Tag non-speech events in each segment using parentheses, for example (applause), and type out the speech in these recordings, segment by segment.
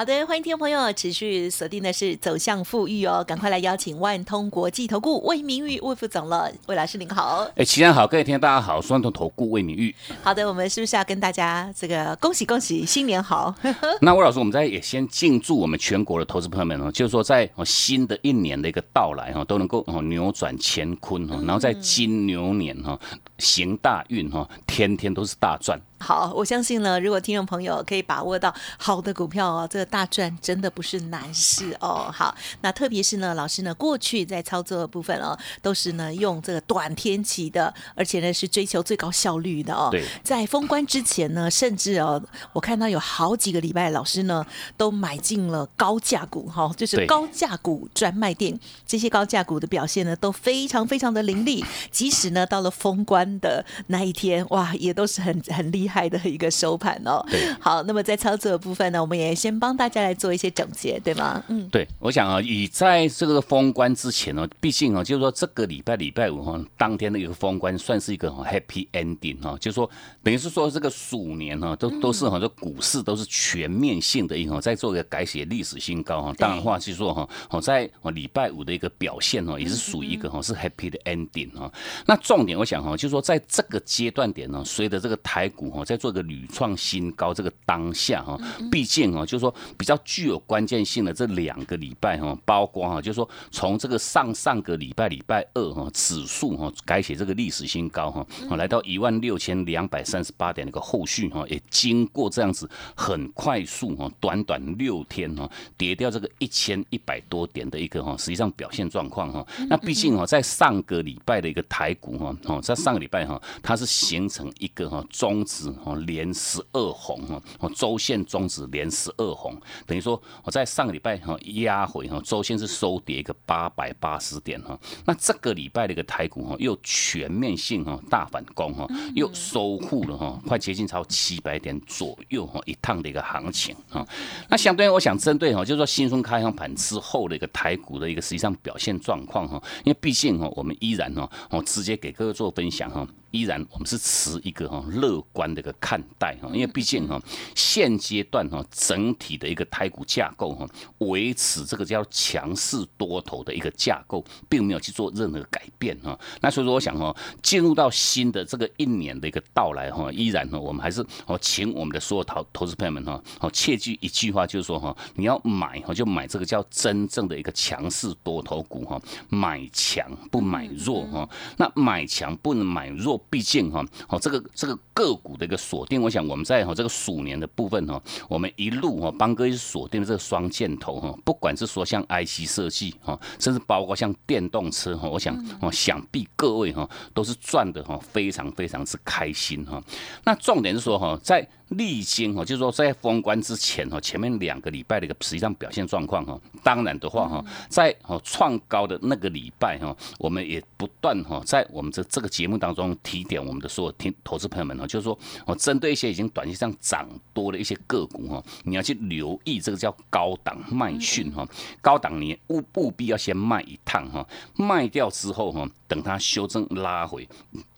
好的，欢迎听众朋友持续锁定的是走向富裕哦，赶快来邀请万通国际投顾魏明玉魏副总了，魏老师您好。哎，齐安好，各位听众大家好，万通投顾魏明玉。好的，我们是不是要跟大家这个恭喜恭喜，新年好？(laughs) 那魏老师，我们在也先敬祝我们全国的投资朋友们哦，就是说在新的一年的一个到来哈，都能够哦扭转乾坤哈，然后在金牛年哈行大运哈，天天都是大赚。好，我相信呢，如果听众朋友可以把握到好的股票哦，这个大赚真的不是难事哦。好，那特别是呢，老师呢过去在操作的部分哦，都是呢用这个短天期的，而且呢是追求最高效率的哦。对，在封关之前呢，甚至哦，我看到有好几个礼拜，老师呢都买进了高价股哈，就是高价股专卖店，这些高价股的表现呢都非常非常的凌厉，即使呢到了封关的那一天，哇，也都是很很厉害。害的一个收盘哦，好，那么在操作的部分呢，我们也先帮大家来做一些总结，对吗？嗯，对，我想啊，以在这个封关之前呢，毕竟啊，就是说这个礼拜礼拜五哈，当天的一个封关算是一个 happy ending 哈，就是说等于是说这个鼠年哈，都都是很多股市都是全面性的一个在做一个改写历史新高哈。当然话是说哈，好在礼拜五的一个表现哦，也是属于一个哈是 happy 的 ending 哈。那重点我想哈，就是说在这个阶段点呢，随着这个台股哈。在做个屡创新高这个当下哈，毕竟哦，就是说比较具有关键性的这两个礼拜哈，包括哈，就是说从这个上上个礼拜礼拜二哈，指数哈改写这个历史新高哈，来到一万六千两百三十八点那个后续哈，也经过这样子很快速哈，短短六天哈，跌掉这个一千一百多点的一个哈，实际上表现状况哈，那毕竟哈，在上个礼拜的一个台股哈，哦，在上个礼拜哈，它是形成一个哈中值。哦，连十二红哈，哦，周线中指连十二红，等于说我在上个礼拜哈压回哈，周线是收跌一个八百八十点哈，那这个礼拜的一个台股哈又全面性哈大反攻哈，又收复了哈，快接近超七百点左右哈一趟的一个行情哈，那相对我想针对哈，就是说新春开盘之后的一个台股的一个实际上表现状况哈，因为毕竟哈我们依然哈，我直接给各位做分享哈。依然，我们是持一个哈乐观的一个看待哈，因为毕竟哈现阶段哈整体的一个台股架构哈维持这个叫强势多头的一个架构，并没有去做任何改变哈。那所以说，我想哈进入到新的这个一年的一个到来哈，依然哈我们还是哦请我们的所有投投资朋友们哈哦切记一句话，就是说哈你要买哈就买这个叫真正的一个强势多头股哈，买强不买弱哈。那买强不能买弱。毕竟哈，哦，这个这个个股的一个锁定，我想我们在哈这个鼠年的部分哈，我们一路哈帮哥一直锁定了这个双箭头哈，不管是说像 IC 设计哈，甚至包括像电动车哈，我想哦，想必各位哈都是赚的哈，非常非常之开心哈。那重点是说哈，在历经哈，就是说在封关之前哈，前面两个礼拜的一个实际上表现状况哈，当然的话哈，在哦创高的那个礼拜哈，我们也不断哈在我们这这个节目当中提点我们的所有听投资朋友们哈，就是说我针对一些已经短期上涨多的一些个股哈，你要去留意这个叫高档卖讯哈，高档你务务必要先卖一趟哈，卖掉之后哈，等它修正拉回。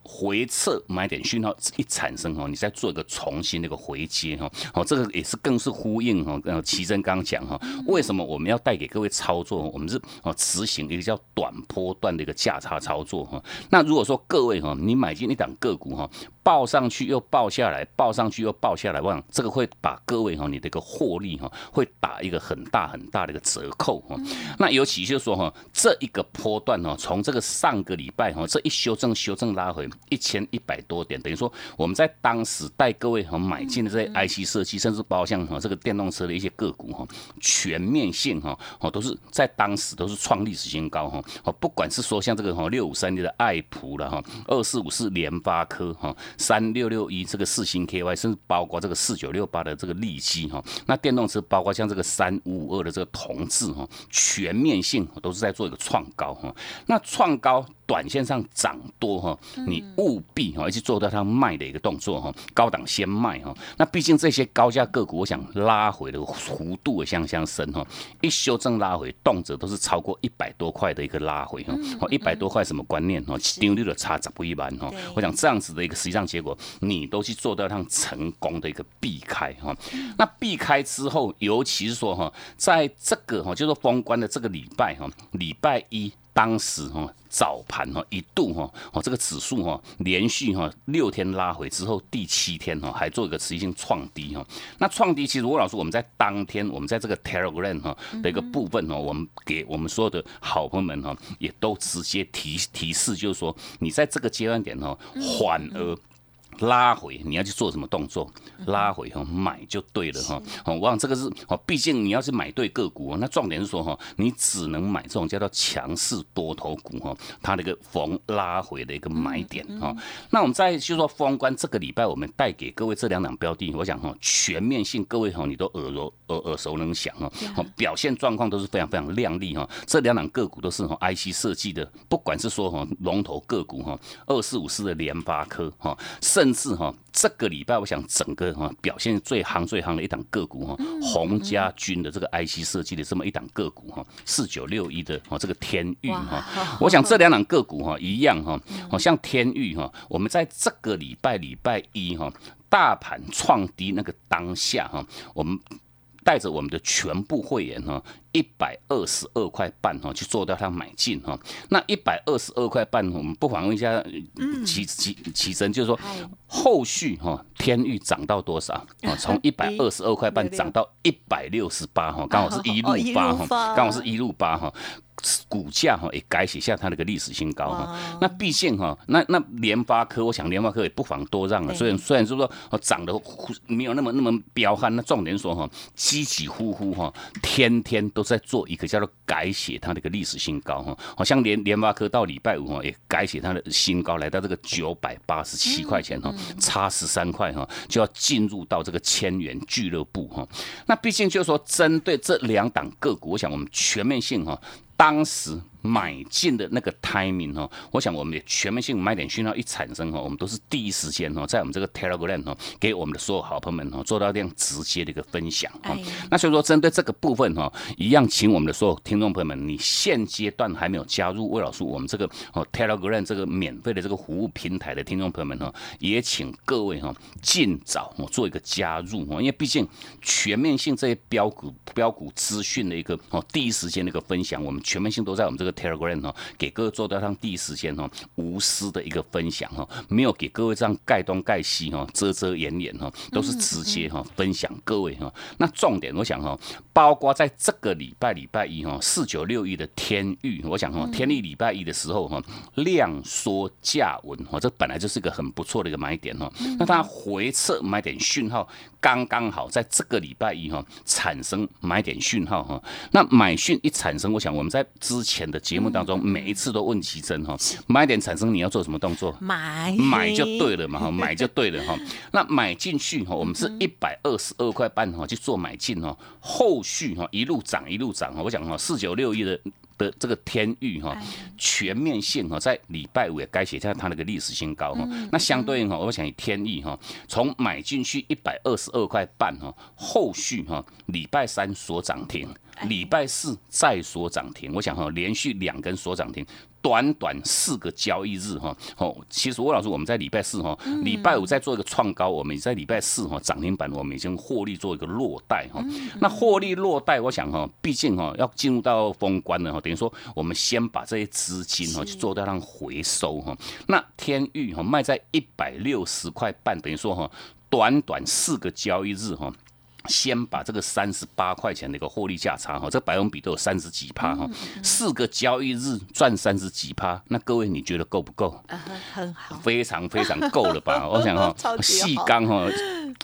回撤买点讯号一产生哈，你再做一个重新的一个回接哈，哦，这个也是更是呼应哈，呃，奇珍刚刚讲哈，为什么我们要带给各位操作？我们是哦执行一个叫短波段的一个价差操作哈。那如果说各位哈，你买进一档个股哈，报上去又报下来，报上去又报下来，我想这个会把各位哈你的一个获利哈，会打一个很大很大的一个折扣哈。那尤其就是说哈，这一个波段哈，从这个上个礼拜哈，这一修正修正拉回。一千一百多点，等于说我们在当时带各位哈买进的这些 IC 设计，甚至包括像哈这个电动车的一些个股哈，全面性哈哦都是在当时都是创历史新高哈哦，不管是说像这个哈六五三六的爱普了哈，二四五四联发科哈，三六六一这个四星 KY，甚至包括这个四九六八的这个利基哈，那电动车包括像这个三五五二的这个同志哈，全面性都是在做一个创高哈，那创高。短线上涨多哈，你务必哈一直做到它卖的一个动作哈，高档先卖哈。那毕竟这些高价个股，我想拉回的幅度也相相深哈。一修正拉回，动辄都是超过一百多块的一个拉回哈。哦，一百多块什么观念哈？丢丢的差值不一般哈。我想这样子的一个实际上结果，你都去做到它成功的一个避开哈。那避开之后，尤其是说哈，在这个哈，就是封关的这个礼拜哈，礼拜一。当时哈早盘哈一度哈哦这个指数哈连续哈六天拉回之后，第七天哈还做一个持续性创低哈。那创低其实吴老师我们在当天我们在这个 Telegram 哈的一个部分哦，我们给我们所有的好朋友们哈也都直接提提示，就是说你在这个阶段点哈反而。拉回，你要去做什么动作？拉回哈，买就对了哈。哦，我想这个是哦，毕竟你要是买对个股，那重点是说哈，你只能买这种叫做强势多头股哈，它的一个逢拉回的一个买点哈。那我们再就说封关这个礼拜，我们带给各位这两档标的，我想哈，全面性各位哈，你都耳熟耳耳熟能详哈，表现状况都是非常非常亮丽哈。这两档个股都是哈 IC 设计的，不管是说哈龙头个股哈，二四五四的联发科哈，甚是哈，这个礼拜我想整个哈表现最行最行的一档个股哈，洪家军的这个 IC 设计的这么一档个股哈，四九六一的哈这个天域哈，我想这两档个股哈一样哈，好像天域哈，我们在这个礼拜礼拜一哈，大盘创低那个当下哈，我们。带着我们的全部会员哈，一百二十二块半哈，去做掉它买进哈。那一百二十二块半，我们不妨问一下起起起身，就是说后续哈，天域涨到多少啊？从 (laughs) 一百二十二块半涨到一百六十八哈，刚好是一路八哈，刚好是一路八哈。股价哈也改写下它那个历史新高哈，那毕竟哈，那那联发科，我想联发科也不妨多让啊。虽然虽然是说涨得没有那么那么彪悍，那重点说哈，起起呼呼哈，天天都在做一个叫做改写它的一个历史新高哈。好像联联发科到礼拜五哈也改写它的新高，来到这个九百八十七块钱哈，差十三块哈，就要进入到这个千元俱乐部哈。那毕竟就是说，针对这两档个股，我想我们全面性哈。当时。买进的那个 timing 哦，我想我们的全面性买点讯号一产生哦，我们都是第一时间哦，在我们这个 Telegram 哦，给我们的所有好朋友们哦，做到这样直接的一个分享哈。那所以说，针对这个部分哈，一样请我们的所有听众朋友们，你现阶段还没有加入魏老师我们这个哦 Telegram 这个免费的这个服务平台的听众朋友们哈，也请各位哈尽早哦做一个加入哈，因为毕竟全面性这些标股标股资讯的一个哦第一时间的一个分享，我们全面性都在我们这个。Telegram 哦，给各位做到上第一时间哦，无私的一个分享哦，没有给各位这样盖东盖西哈，遮遮掩掩哈，都是直接哈分享各位哈。那重点我想哈，包括在这个礼拜礼拜一哈，四九六一的天域，我想哈，天域礼拜一的时候哈，量缩价稳哈，这本来就是一个很不错的一个买点哈。那它回撤买点讯号刚刚好在这个礼拜一哈产生买点讯号哈。那买讯一产生，我想我们在之前的。节目当中每一次都问奇珍哈，买点产生你要做什么动作？买买就对了嘛哈，(laughs) 买就对了哈。那买进去哈，我们是一百二十二块半哈去做买进哈，后续哈一路涨一路涨哈。我讲哈四九六一的的这个天域哈全面性哈，在礼拜五也该写下它那个历史新高哈。那相对应哈，我想以天域哈，从买进去一百二十二块半哈，后续哈礼拜三所涨停。礼拜四再锁涨停，我想哈，连续两根锁涨停，短短四个交易日哈，哦，其实魏老师我们在礼拜四哈，礼拜五再做一个创高，我们在礼拜四哈涨停板，我们已经获利做一个落袋哈。那获利落袋，我想哈，毕竟哈要进入到封关了哈，等于说我们先把这些资金哈去做到让回收哈。那天域哈卖在一百六十块半，等于说哈，短短四个交易日哈。先把这个三十八块钱的一个获利价差哈，这百分比都有三十几趴哈，四个交易日赚三十几趴，那各位你觉得够不够？很好，非常非常够了吧？(laughs) 我想哈，细钢哈。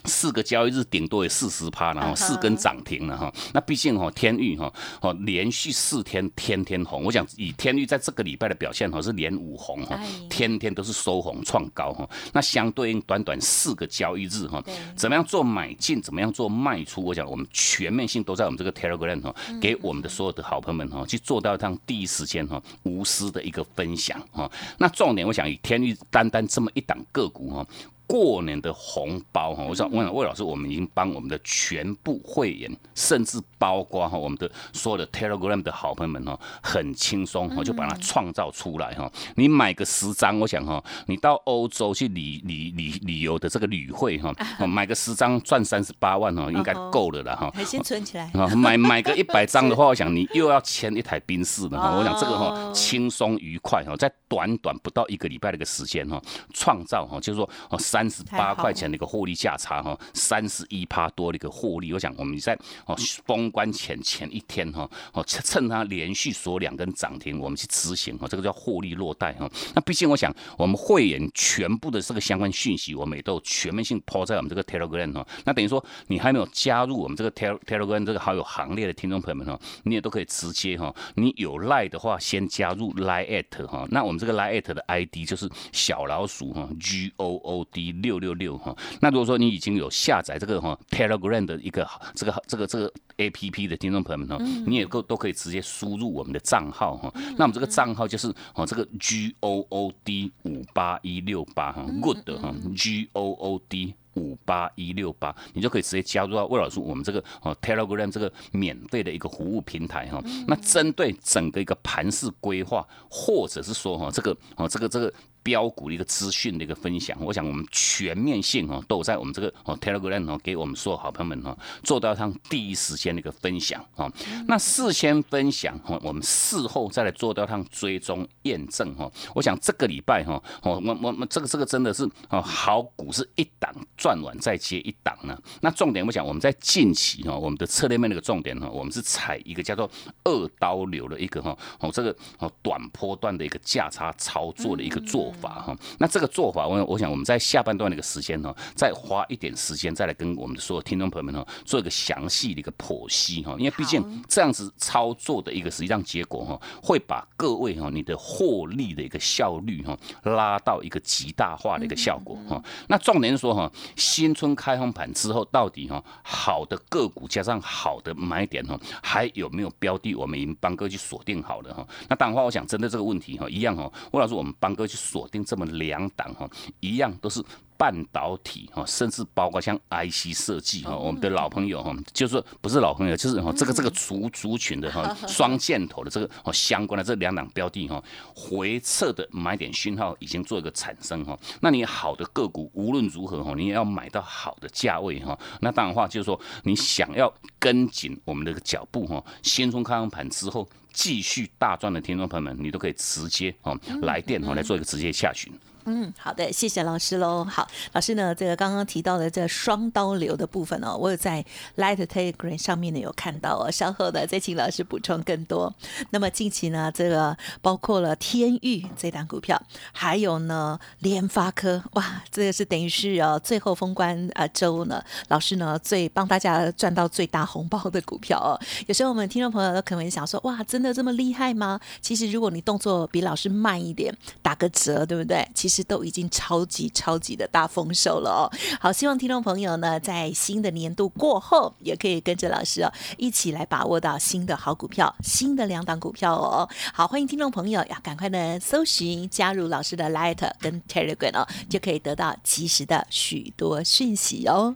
四个交易日顶多也四十趴，然后四根涨停了哈。那毕竟哈天域哈哦连续四天天天红，我想以天域在这个礼拜的表现哈是连五红哈，天天都是收红创高哈。那相对应短短四个交易日哈，怎么样做买进，怎么样做卖？卖出，我讲我们全面性都在我们这个 Telegram 哈，给我们的所有的好朋友们哈，去做到这样第一时间哈无私的一个分享哈。那重点我想以天域单单这么一档个股哈。过年的红包哈，我想问魏老师，我们已经帮我们的全部会员，甚至包括哈我们的所有的 Telegram 的好朋友们哈，很轻松哈，就把它创造出来哈。你买个十张，我想哈，你到欧洲去旅旅旅旅游的这个旅会哈，(laughs) 买个十张赚三十八万哈，应该够了了哈。先存起来。买买个一百张的话，(laughs) 我想你又要签一台宾士的哈。我想这个哈轻松愉快哈，在短短不到一个礼拜的一个时间哈，创造哈，就是说哦三。三十八块钱的一个获利价差哈，三十一趴多的一个获利，我想我们在哦封关前前一天哈，哦趁它连续锁两根涨停，我们去执行哈，这个叫获利落袋哈。那毕竟我想我们会员全部的这个相关讯息，我们也都全面性抛在我们这个 Telegram 哈。那等于说你还没有加入我们这个 Telegram 这个好友行列的听众朋友们哈，你也都可以直接哈，你有赖的话先加入 Line at 哈。那我们这个 Line at 的 ID 就是小老鼠哈 G O O D。六六六哈，那如果说你已经有下载这个哈 Telegram 的一个这个这个这个 A P P 的听众朋友们哈，你也够都可以直接输入我们的账号哈。那我们这个账号就是哦这个 G O O D 五八一六八哈，Good 哈 G O O D 五八一六八，你就可以直接加入到魏老师我们这个哦 Telegram 这个免费的一个服务平台哈。那针对整个一个盘式规划，或者是说哈这个哦这个这个。标股的一个资讯的一个分享，我想我们全面性哦，都在我们这个哦 Telegram 哦，给我们所有好朋友们哦，做到他第一时间的一个分享哦。那事先分享哦，我们事后再来做到他追踪验证哈。我想这个礼拜哈，哦，我我我这个这个真的是哦，好股是一档赚完再接一档呢。那重点我想我们在近期哈，我们的策略面那个重点哈，我们是采一个叫做二刀流的一个哈哦这个哦短波段的一个价差操作的一个做。法哈，那这个做法，我我想我们在下半段的一个时间呢，再花一点时间，再来跟我们的所有听众朋友们呢，做一个详细的一个剖析哈，因为毕竟这样子操作的一个实际上结果哈，会把各位哈你的获利的一个效率哈拉到一个极大化的一个效果哈。那重点是说哈，新春开红盘之后，到底哈好的个股加上好的买点哈，还有没有标的我们已经帮哥去锁定好了哈？那当然话，我想针对这个问题哈，一样哈，魏老师我们帮哥去锁。定这么两档哈，一样都是半导体哈，甚至包括像 IC 设计哈，我们的老朋友哈，就是不是老朋友，就是哈这个这个族族群的哈 (laughs) 双箭头的这个哦相关的这两档标的哈，回撤的买点讯号已经做一个产生哈。那你好的个股无论如何哈，你也要买到好的价位哈。那当然话就是说，你想要跟紧我们的脚步哈，先从开盘之后。继续大赚的听众朋友们，你都可以直接哦来电哦来做一个直接下询。嗯，好的，谢谢老师喽。好，老师呢，这个刚刚提到的这双刀流的部分哦，我有在 Light Telegram 上面呢有看到哦，稍后的再请老师补充更多。那么近期呢，这个包括了天域这档股票，还有呢联发科，哇，这个是等于是哦最后封关啊周呢，老师呢最帮大家赚到最大红包的股票哦。有时候我们听众朋友都可能想说，哇，真的这么厉害吗？其实如果你动作比老师慢一点，打个折，对不对？其其实都已经超级超级的大丰收了哦！好，希望听众朋友呢，在新的年度过后，也可以跟着老师哦，一起来把握到新的好股票，新的两档股票哦。好，欢迎听众朋友要赶快呢搜寻加入老师的 Light 跟 Telegram 哦，就可以得到及时的许多讯息哦。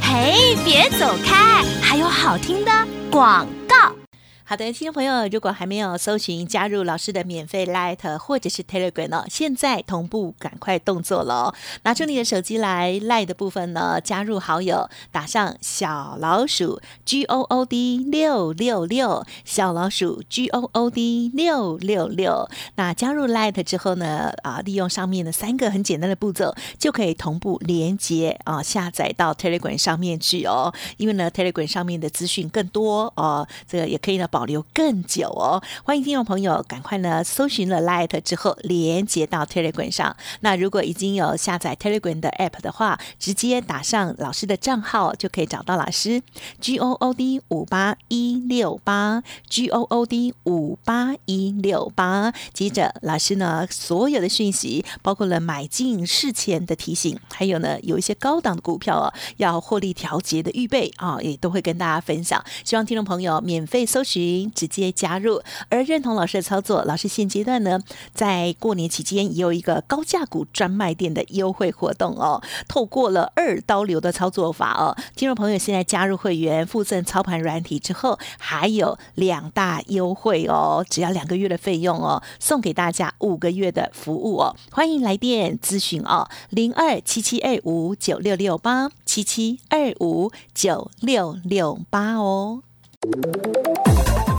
嘿，别走开，还有好听的广。好的，听众朋友，如果还没有搜寻加入老师的免费 Light 或者是 Telegram 哦，现在同步赶快动作了，拿出你的手机来 Light 的部分呢，加入好友，打上小老鼠 G O O D 六六六，小老鼠 G O O D 六六六。那加入 Light 之后呢，啊，利用上面的三个很简单的步骤，就可以同步连接啊，下载到 Telegram 上面去哦。因为呢，Telegram 上面的资讯更多哦，这个也可以呢保。保留更久哦。欢迎听众朋友赶快呢搜寻了 Light 之后，连接到 Telegram 上。那如果已经有下载 Telegram 的 App 的话，直接打上老师的账号就可以找到老师 G O O D 五八一六八 G O O D 五八一六八。接着老师呢所有的讯息，包括了买进事前的提醒，还有呢有一些高档的股票哦要获利调节的预备啊，也都会跟大家分享。希望听众朋友免费搜寻，直接加入。而认同老师的操作，老师现阶段呢在过年期间也有一个高价股专卖店的优惠活动哦。透过了二刀流的操作法哦，听众朋友现在加入会员附赠操盘软体之后，还有两大优惠哦，只要两个月的费用哦，送给大家五个月的服务哦。欢迎来电咨询哦，零二七七二五九六六八七七二五九六六八哦。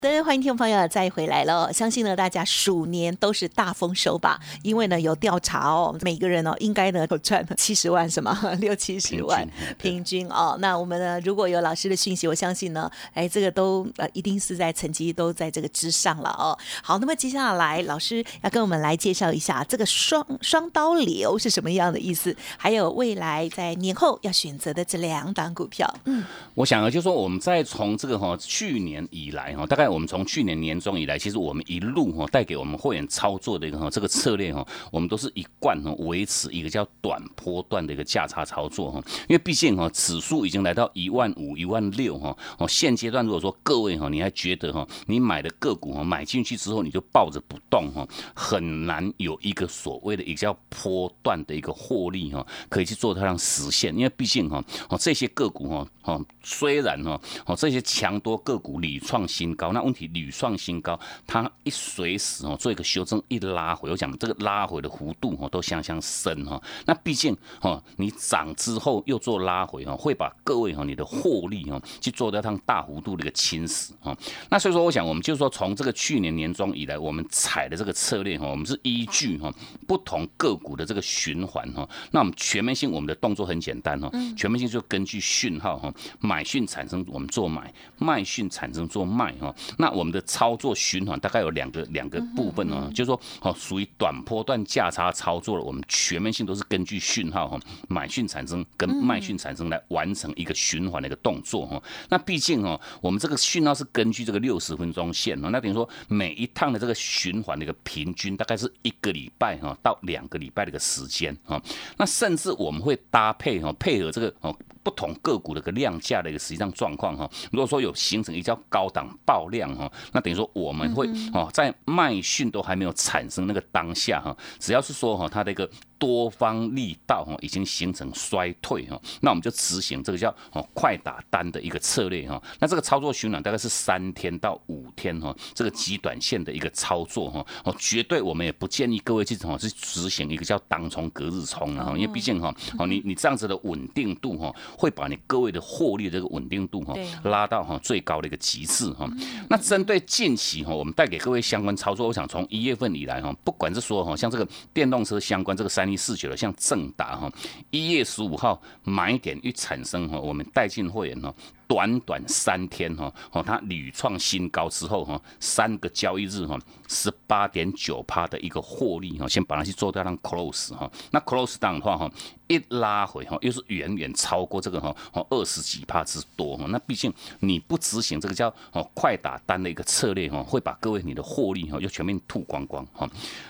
欢迎听众朋友再回来了，相信呢大家鼠年都是大丰收吧？因为呢有调查哦，每个人哦应该呢有赚七十万什么 (laughs) 六七十万平均哦。那我们呢如果有老师的讯息，我相信呢，哎这个都呃一定是在成绩都在这个之上了哦。好，那么接下来老师要跟我们来介绍一下这个双双刀流是什么样的意思，还有未来在年后要选择的这两档股票。嗯，我想啊，就说我们在从这个哈去年以来哈，大概。我们从去年年中以来，其实我们一路哈带给我们会员操作的一个哈这个策略哈，我们都是一贯哈维持一个叫短波段的一个价差操作哈。因为毕竟哈指数已经来到一万五、一万六哈哦，现阶段如果说各位哈你还觉得哈你买的个股哈买进去之后你就抱着不动哈，很难有一个所谓的一个叫波段的一个获利哈可以去做它让实现。因为毕竟哈哦这些个股哈哦虽然哈哦这些强多个股屡创新高那。问题屡创新高，它一随时哦做一个修正，一拉回，我讲这个拉回的幅度哦都相相深哈。那毕竟哦你涨之后又做拉回哈，会把各位哈你的获利哈去做掉趟大幅度的一个侵蚀哈。那所以说，我想我们就是说从这个去年年中以来，我们踩的这个策略哈，我们是依据哈不同个股的这个循环哈。那我们全面性我们的动作很简单哈，全面性就根据讯号哈，买讯产生我们做买，卖讯产生做卖哈。那我们的操作循环大概有两个两个部分哦，就是说哦，属于短波段价差操作了。我们全面性都是根据讯号哈，买讯产生跟卖讯产生来完成一个循环的一个动作哈。那毕竟哦，我们这个讯号是根据这个六十分钟线哦，那等于说每一趟的这个循环的一个平均大概是一个礼拜哈到两个礼拜的一个时间哈。那甚至我们会搭配哈，配合这个哦。不同个股的一个量价的一个实际上状况哈，如果说有形成一叫高档爆量哈，那等于说我们会哦在卖讯都还没有产生那个当下哈，只要是说哈它的一个。多方力道哈已经形成衰退哈，那我们就执行这个叫哦快打单的一个策略哈。那这个操作循环大概是三天到五天哈，这个极短线的一个操作哈，哦绝对我们也不建议各位去哦去执行一个叫当冲隔日冲啊，因为毕竟哈哦你你这样子的稳定度哈，会把你各位的获利这个稳定度哈拉到哈最高的一个极致哈。那针对近期哈，我们带给各位相关操作，我想从一月份以来哈，不管是说哈像这个电动车相关这个三。一四九的像正达哈，一月十五号买点一产生哈，我们带进会员哈。短短三天哈，哦，它屡创新高之后哈，三个交易日哈，十八点九趴的一个获利哈，先把它去做掉让 close 哈，那 close down 的话哈，一拉回哈，又是远远超过这个哈，哦二十几趴之多哈，那毕竟你不执行这个叫哦快打单的一个策略哈，会把各位你的获利哈又全面吐光光哈。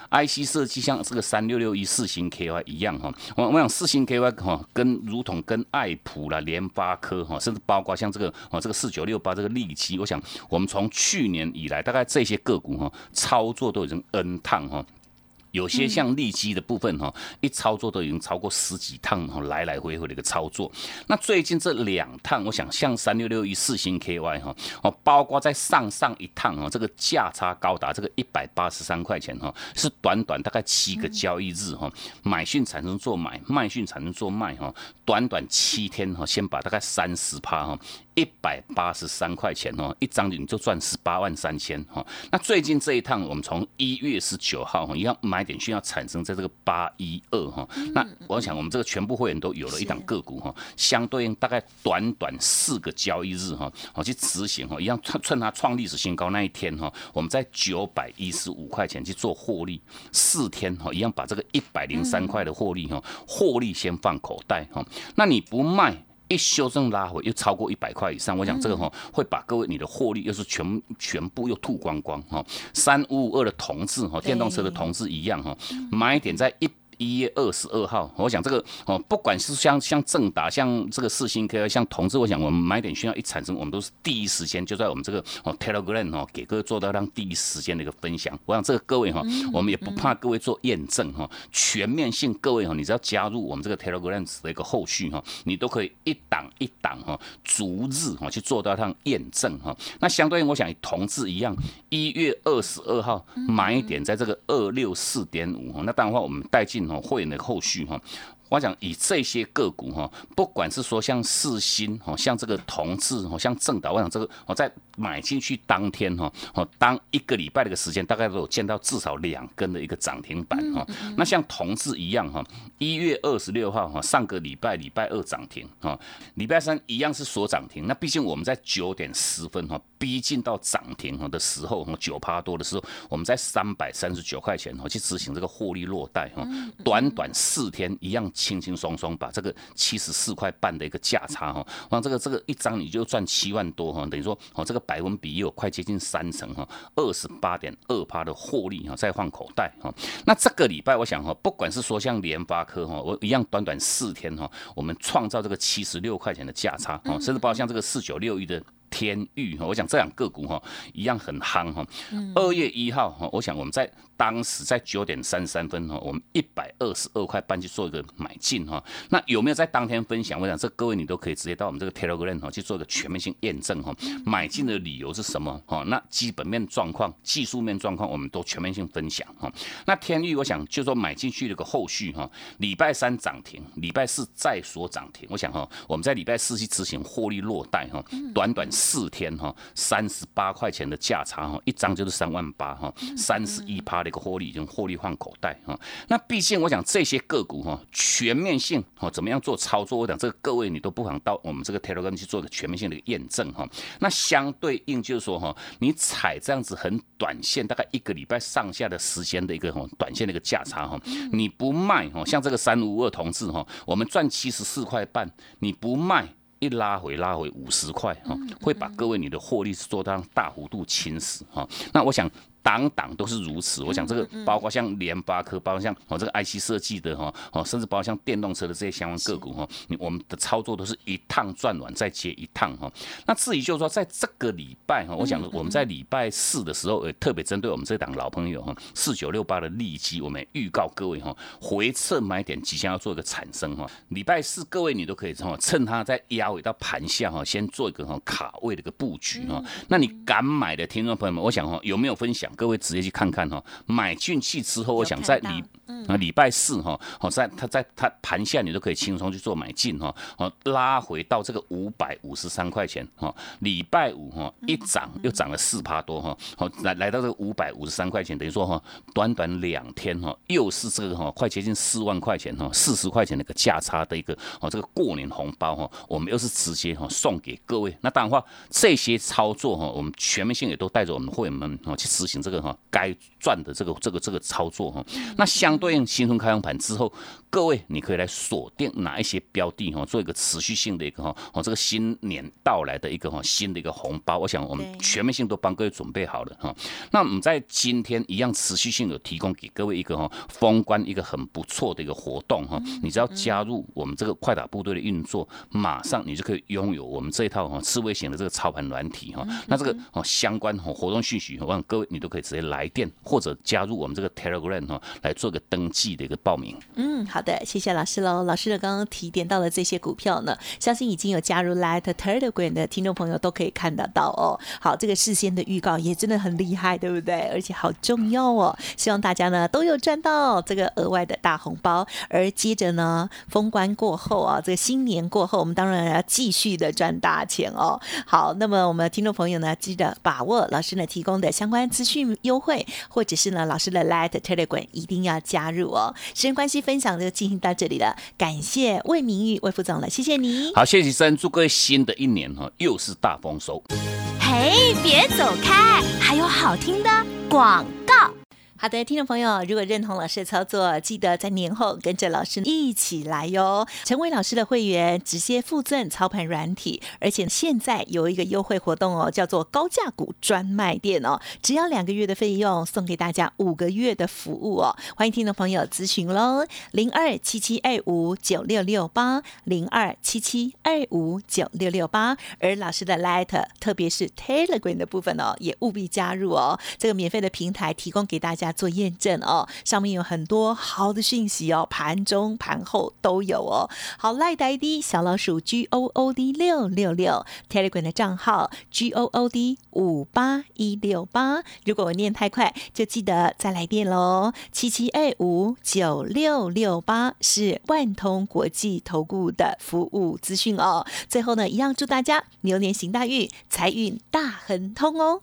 IC 设计像这个三六六一四星 KY 一样哈，我我想四星 KY 哈，跟如同跟爱普啦、联发科哈，甚至包括像像这个啊，这个四九六八这个利基，我想我们从去年以来，大概这些个股哈操作都已经 N 趟哈。有些像利基的部分哈，一操作都已经超过十几趟哈，来来回回的一个操作。那最近这两趟，我想像三六六一四星 KY 哈，哦，包括在上上一趟哦，这个价差高达这个一百八十三块钱哈，是短短大概七个交易日哈，买讯产生做买，卖讯产生做卖哈，短短七天哈，先把大概三十趴哈。一百八十三块钱哦，一张你就赚十八万三千哈。那最近这一趟，我们从一月十九号哈，一样买点需要产生在这个八一二哈。那我想我们这个全部会员都有了一档个股哈，相对应大概短短四个交易日哈，我去执行哈，一样趁趁它创历史新高那一天哈，我们在九百一十五块钱去做获利，四天哈，一样把这个一百零三块的获利哈，获利先放口袋哈。那你不卖？一修正拉回又超过一百块以上，我想这个哈会把各位你的获利又是全全部又吐光光哈。三五五二的同志哈，电动车的同志一样哈，买点在一。一月二十二号，我想这个哦，不管是像像正达，像这个四星科，像同志，我想我们买点需要一产生，我们都是第一时间就在我们这个哦 Telegram 哦，给各位做到让第一时间的一个分享。我想这个各位哈，我们也不怕各位做验证哈，全面性各位哈，你只要加入我们这个 Telegram 的一个后续哈，你都可以一档一档哈，逐日哈去做到让验证哈。那相对于我想同志一样，一月二十二号买一点在这个二六四点五，那当然话我们带进。会员的后续哈。我讲以这些个股哈，不管是说像四星哈，像这个同志哈，像正达，我想这个我在买进去当天哈，哦，当一个礼拜的一个时间，大概都有见到至少两根的一个涨停板哈。那像同志一样哈，一月二十六号哈，上个礼拜礼拜二涨停哈，礼拜三一样是锁涨停。那毕竟我们在九点十分哈，逼近到涨停哈的时候，九趴多的时候，我们在三百三十九块钱哈去执行这个获利落袋哈，短短四天一样。轻轻松松把这个七十四块半的一个价差哈，往这个这个一张你就赚七万多哈，等于说哦这个百分比也有快接近三成哈，二十八点二趴的获利哈，再换口袋哈。那这个礼拜我想哈，不管是说像联发科哈，我一样短短四天哈，我们创造这个七十六块钱的价差哈，甚至包括像这个四九六一的。天域哈，我想这两个股哈一样很夯哈。二月一号哈，我想我们在当时在九点三十三分哈，我们一百二十二块半去做一个买进哈。那有没有在当天分享？我想这各位你都可以直接到我们这个 Telegram 哈去做一个全面性验证哈。买进的理由是什么？哈，那基本面状况、技术面状况，我们都全面性分享哈。那天域，我想就说买进去的个后续哈，礼拜三涨停，礼拜四再锁涨停。我想哈，我们在礼拜四去执行获利落袋哈，短短。四天哈，三十八块钱的价差哈，一张就是三万八哈，三十一趴的一个获利，已经获利换口袋哈。那毕竟我想这些个股哈，全面性哈，怎么样做操作？我讲这个各位你都不妨到我们这个 Telegram 去做个全面性的验证哈。那相对应就是说哈，你踩这样子很短线，大概一个礼拜上下的时间的一个哈短线的一个价差哈，你不卖哈，像这个三五二同志哈，我们赚七十四块半，你不卖。一拉回拉回五十块哈，会把各位你的获利做到大幅度侵蚀哈。那我想。档档都是如此，我想这个包括像联发科，包括像哦这个 IC 设计的哈，哦甚至包括像电动车的这些相关个股哈，我们的操作都是一趟转完再接一趟哈。那至于就是说在这个礼拜哈，我想我们在礼拜四的时候，也特别针对我们这档老朋友哈，四九六八的利基，我们预告各位哈，回撤买点即将要做一个产生哈。礼拜四各位你都可以哈，趁它在压尾到盘下哈，先做一个哈卡位的一个布局哈。那你敢买的听众朋友们，我想哈有没有分享？各位直接去看看哈，买进去之后，我想在礼啊礼拜四哈，好在它在它盘下你都可以轻松去做买进哈，好拉回到这个五百五十三块钱哈，礼拜五哈一涨又涨了四趴多哈，好来来到这个五百五十三块钱，等于说哈短短两天哈又是这个哈快接近四万块钱哈，四十块钱的一个价差的一个哦这个过年红包哈，我们又是直接哈送给各位，那当然话这些操作哈，我们全面性也都带着我们会员们哦去执行这个哈。该赚的这个这个这个操作哈，那相对应新春开放盘之后，各位你可以来锁定哪一些标的哈，做一个持续性的一个哈，哦这个新年到来的一个哈新的一个红包，我想我们全面性都帮各位准备好了哈。那我们在今天一样持续性的提供给各位一个哈封关一个很不错的一个活动哈，你只要加入我们这个快打部队的运作，马上你就可以拥有我们这一套哈刺猬型的这个操盘软体哈。那这个哦相关哦活动讯息，我想各位你都可以直接来电或者加入我们这个 Telegram 哈来做个登记的一个报名。嗯，好的，谢谢老师喽。老师的刚刚提点到的这些股票呢，相信已经有加入 Light Telegram 的听众朋友都可以看得到哦。好，这个事先的预告也真的很厉害，对不对？而且好重要哦。希望大家呢都有赚到这个额外的大红包。而接着呢，封关过后啊，这个新年过后，我们当然要继续的赚大钱哦。好，那么我们听众朋友呢，记得把握老师呢提供的相关资讯优惠，或者是呢老师的 Light Telegram 一定要加入哦。时间关系，分享的就进行到这里了。感谢魏明玉魏副总了，谢谢你。好，谢谢生，祝各位新的一年哈又是大丰收。嘿，别走开，还有好听的广告。好的，听众朋友，如果认同老师的操作，记得在年后跟着老师一起来哟，成为老师的会员，直接附赠操盘软体，而且现在有一个优惠活动哦，叫做高价股专卖店哦，只要两个月的费用，送给大家五个月的服务哦，欢迎听众朋友咨询喽，零二七七二五九六六八，零二七七二五九六六八，而老师的 Light，特别是 Telegram 的部分哦，也务必加入哦，这个免费的平台提供给大家。做验证哦，上面有很多好的讯息哦，盘中盘后都有哦。好，赖呆的小老鼠 G O O D 六六六，Telegram 的账号 G O O D 五八一六八。如果我念太快，就记得再来电喽。七七二五九六六八是万通国际投顾的服务资讯哦。最后呢，一样祝大家牛年行大运，财运大亨通哦。